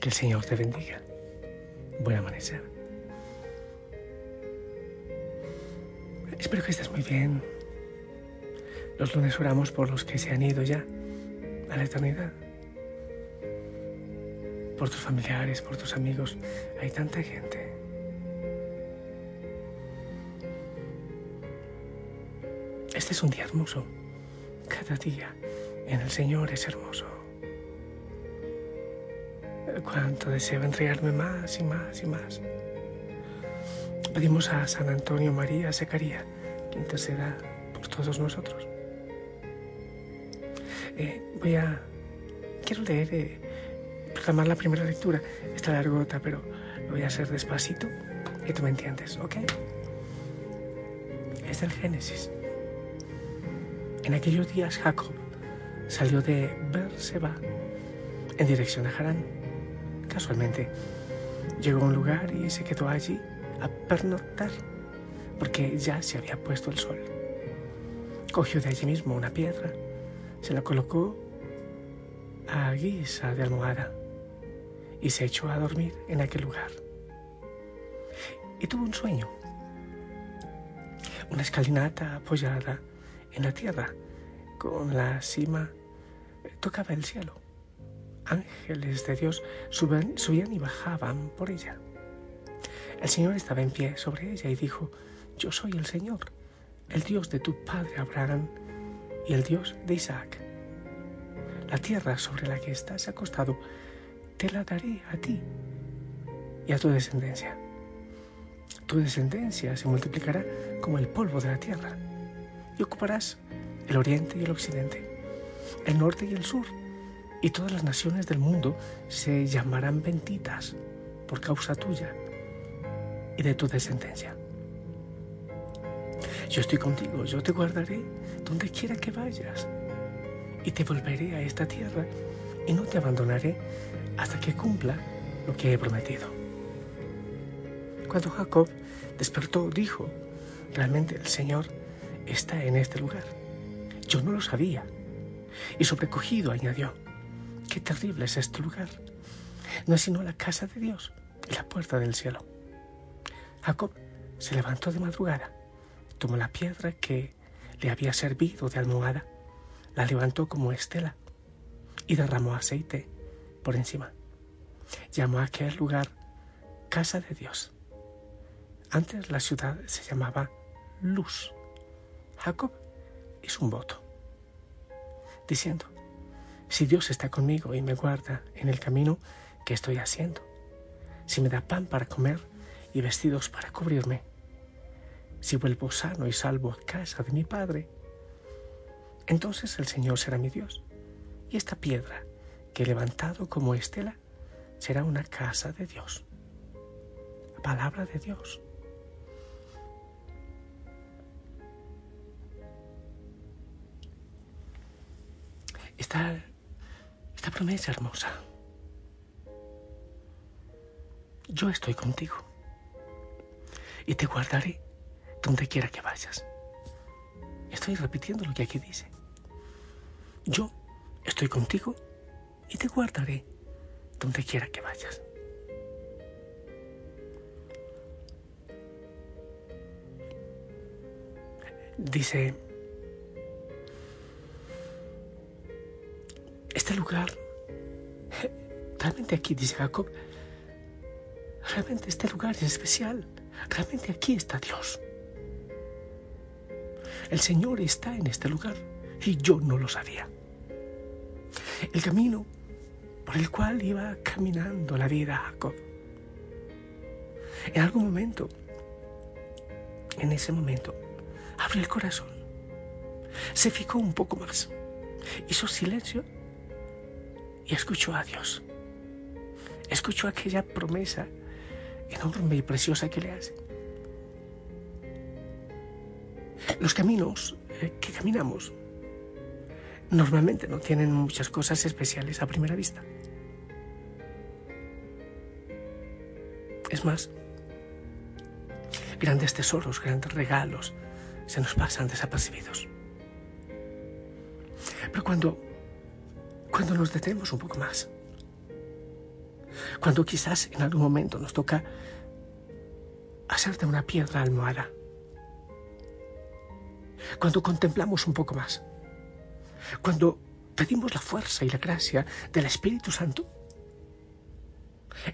Que el Señor te bendiga. Buen amanecer. Espero que estés muy bien. Los lunes oramos por los que se han ido ya a la eternidad. Por tus familiares, por tus amigos. Hay tanta gente. Este es un día hermoso. Cada día en el Señor es hermoso cuánto deseo entregarme más y más y más. Pedimos a San Antonio María Secaría que interceda por todos nosotros. Eh, voy a... Quiero leer, eh, proclamar la primera lectura. Está largota, pero lo voy a hacer despacito y tú me entiendes, ¿ok? Es del Génesis. En aquellos días Jacob salió de Berseba en dirección a Harán Casualmente, llegó a un lugar y se quedó allí a pernoctar, porque ya se había puesto el sol. Cogió de allí mismo una piedra, se la colocó a guisa de almohada y se echó a dormir en aquel lugar. Y tuvo un sueño, una escalinata apoyada en la tierra, con la cima tocaba el cielo ángeles de Dios subían, y bajaban por ella. El Señor estaba en pie sobre ella y dijo, Yo soy el Señor, el Dios de tu padre Abraham y el Dios de Isaac. La tierra sobre la que estás acostado te la daré a ti y a tu descendencia. Tu descendencia se multiplicará como el polvo de la tierra y ocuparás el oriente y el occidente, el norte y el sur y todas las naciones del mundo se llamarán benditas por causa tuya y de tu descendencia. Yo estoy contigo, yo te guardaré donde quiera que vayas y te volveré a esta tierra y no te abandonaré hasta que cumpla lo que he prometido. Cuando Jacob despertó, dijo, realmente el Señor está en este lugar. Yo no lo sabía. Y sobrecogido añadió, Qué terrible es este lugar. No es sino la casa de Dios y la puerta del cielo. Jacob se levantó de madrugada, tomó la piedra que le había servido de almohada, la levantó como estela y derramó aceite por encima. Llamó a aquel lugar casa de Dios. Antes la ciudad se llamaba Luz. Jacob hizo un voto, diciendo, si Dios está conmigo y me guarda en el camino que estoy haciendo, si me da pan para comer y vestidos para cubrirme, si vuelvo sano y salvo a casa de mi Padre, entonces el Señor será mi Dios, y esta piedra que he levantado como estela será una casa de Dios. La palabra de Dios. Promesa hermosa. Yo estoy contigo y te guardaré donde quiera que vayas. Estoy repitiendo lo que aquí dice. Yo estoy contigo y te guardaré donde quiera que vayas. Dice este lugar, realmente aquí, dice Jacob, realmente este lugar es especial, realmente aquí está Dios. El Señor está en este lugar y yo no lo sabía. El camino por el cual iba caminando la vida Jacob. En algún momento, en ese momento, abrió el corazón, se fijó un poco más, hizo silencio y escuchó a Dios. Escuchó aquella promesa enorme y preciosa que le hace. Los caminos eh, que caminamos normalmente no tienen muchas cosas especiales a primera vista. Es más, grandes tesoros, grandes regalos se nos pasan desapercibidos. Pero cuando, cuando nos detenemos un poco más, cuando quizás en algún momento nos toca hacer de una piedra almohada, cuando contemplamos un poco más, cuando pedimos la fuerza y la gracia del Espíritu Santo,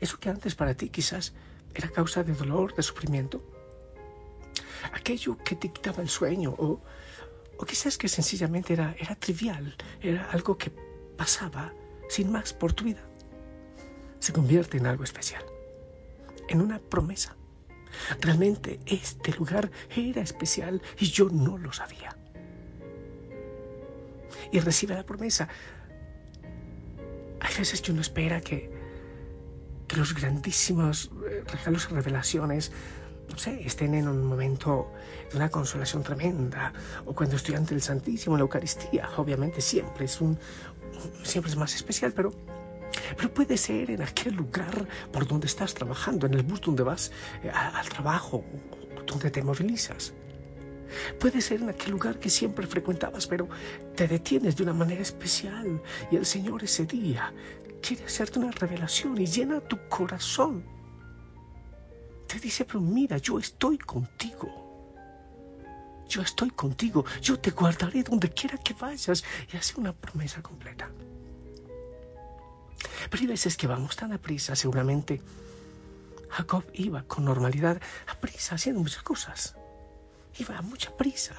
eso que antes para ti quizás era causa de dolor, de sufrimiento, aquello que te quitaba el sueño o, o quizás que sencillamente era, era trivial, era algo que pasaba sin más por tu vida, se convierte en algo especial, en una promesa. Realmente este lugar era especial y yo no lo sabía. Y recibe la promesa. Hay veces que uno espera que, que los grandísimos eh, regalos y revelaciones, no sé, estén en un momento de una consolación tremenda, o cuando estoy ante el Santísimo en la Eucaristía, obviamente siempre es un, siempre es más especial, pero pero puede ser en aquel lugar por donde estás trabajando, en el bus donde vas eh, al trabajo, donde te movilizas. Puede ser en aquel lugar que siempre frecuentabas, pero te detienes de una manera especial y el Señor ese día quiere hacerte una revelación y llena tu corazón. Te dice, pero mira, yo estoy contigo. Yo estoy contigo, yo te guardaré donde quiera que vayas y hace una promesa completa. Pero hay veces que vamos tan a prisa, seguramente Jacob iba con normalidad a prisa haciendo muchas cosas. Iba a mucha prisa.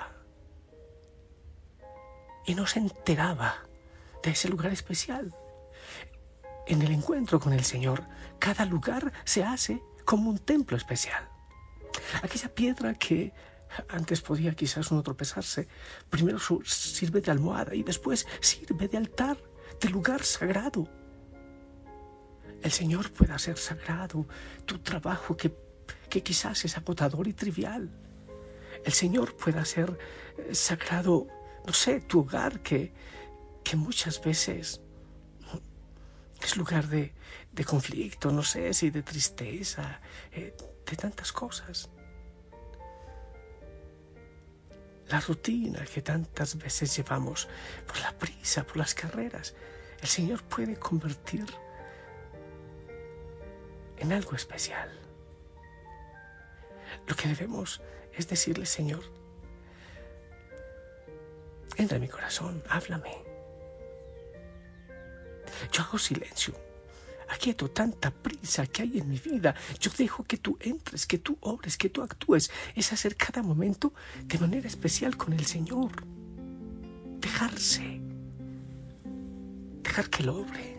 Y no se enteraba de ese lugar especial. En el encuentro con el Señor, cada lugar se hace como un templo especial. Aquella piedra que antes podía quizás uno tropezarse, primero sirve de almohada y después sirve de altar, de lugar sagrado el Señor pueda hacer sagrado tu trabajo que, quizás es agotador y trivial. El Señor pueda hacer eh, sagrado, no sé, tu hogar que, muchas veces es lugar de, de, conflicto, no sé si de tristeza, eh, de tantas cosas. La rutina que tantas veces llevamos por la prisa, por las carreras, el Señor puede convertir en algo especial. Lo que debemos es decirle, Señor, entra en mi corazón, háblame. Yo hago silencio, aquieto tanta prisa que hay en mi vida. Yo dejo que tú entres, que tú obres, que tú actúes. Es hacer cada momento de manera especial con el Señor. Dejarse. Dejar que lo obre.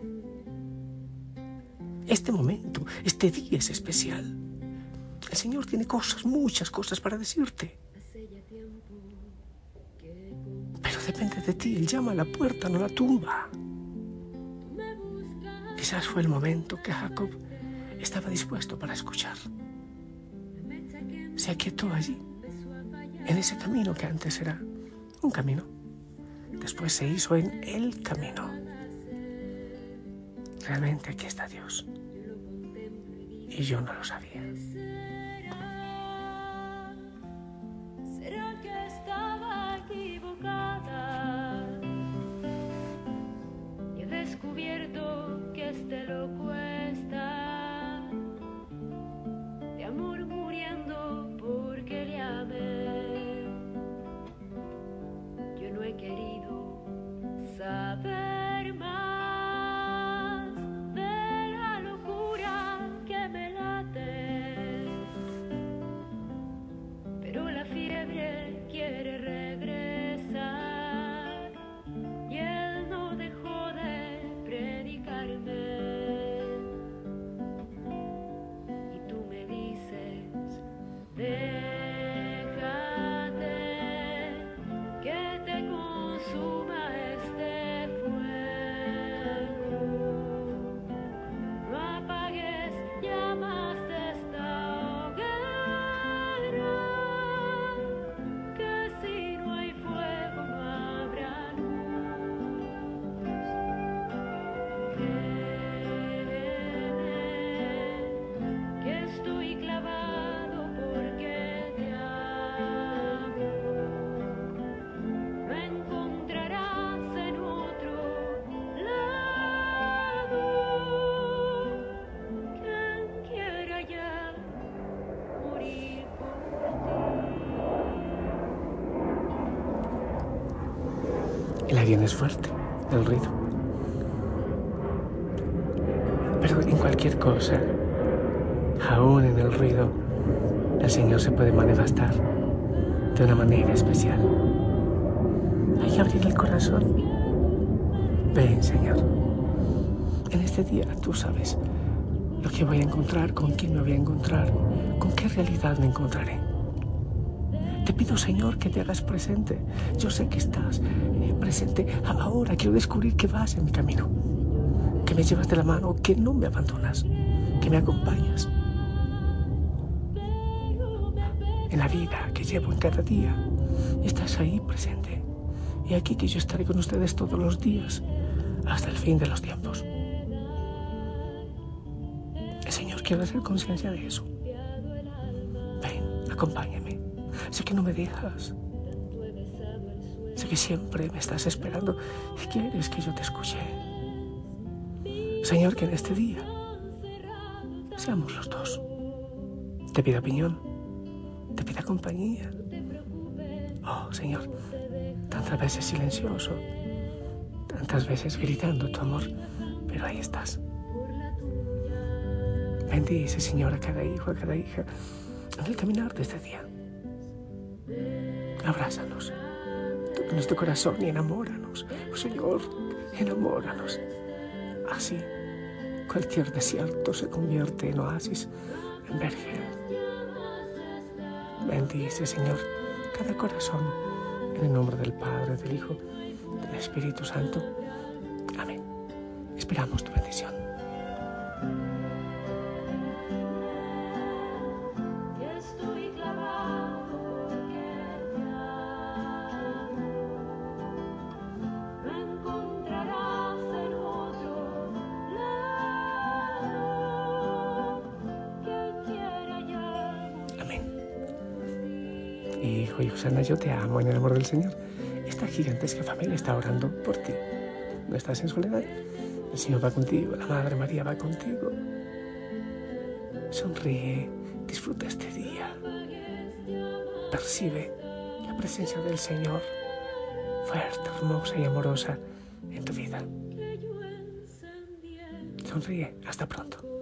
Este momento, este día es especial. El Señor tiene cosas, muchas cosas para decirte. Pero depende de ti. Él llama a la puerta, no la tumba. Quizás fue el momento que Jacob estaba dispuesto para escuchar. Se aquietó allí, en ese camino que antes era un camino. Después se hizo en el camino. Realmente aquí está Dios y yo no lo sabía. El avión es fuerte, el ruido. Pero en cualquier cosa, aún en el ruido, el Señor se puede manifestar de una manera especial. Hay que abrir el corazón. Ven, Señor. En este día tú sabes lo que voy a encontrar, con quién me voy a encontrar, con qué realidad me encontraré. Te pido, Señor, que te hagas presente. Yo sé que estás eh, presente ahora. Quiero descubrir que vas en mi camino, que me llevas de la mano, que no me abandonas, que me acompañas. En la vida que llevo en cada día, estás ahí presente. Y aquí que yo estaré con ustedes todos los días, hasta el fin de los tiempos. Señor, quiero hacer conciencia de eso. Ven, acompáñame. Sé que no me dejas. Sé que siempre me estás esperando y quieres que yo te escuche. Señor, que en este día seamos los dos. Te pido opinión, te pido compañía. Oh, Señor, tantas veces silencioso, tantas veces gritando tu amor, pero ahí estás. Bendice, Señor, a cada hijo, a cada hija, en el caminar de este día. Abrázanos, toca nuestro corazón y enamóranos. Oh, Señor, enamóranos. Así, cualquier desierto se convierte en oasis, en vergel. Bendice, Señor, cada corazón, en el nombre del Padre, del Hijo, del Espíritu Santo. Amén. Esperamos tu bendición. Hijo y Osana, yo te amo en el amor del Señor. Esta gigantesca familia está orando por ti. No estás en soledad. El Señor va contigo, la Madre María va contigo. Sonríe, disfruta este día. Percibe la presencia del Señor, fuerte, hermosa y amorosa en tu vida. Sonríe, hasta pronto.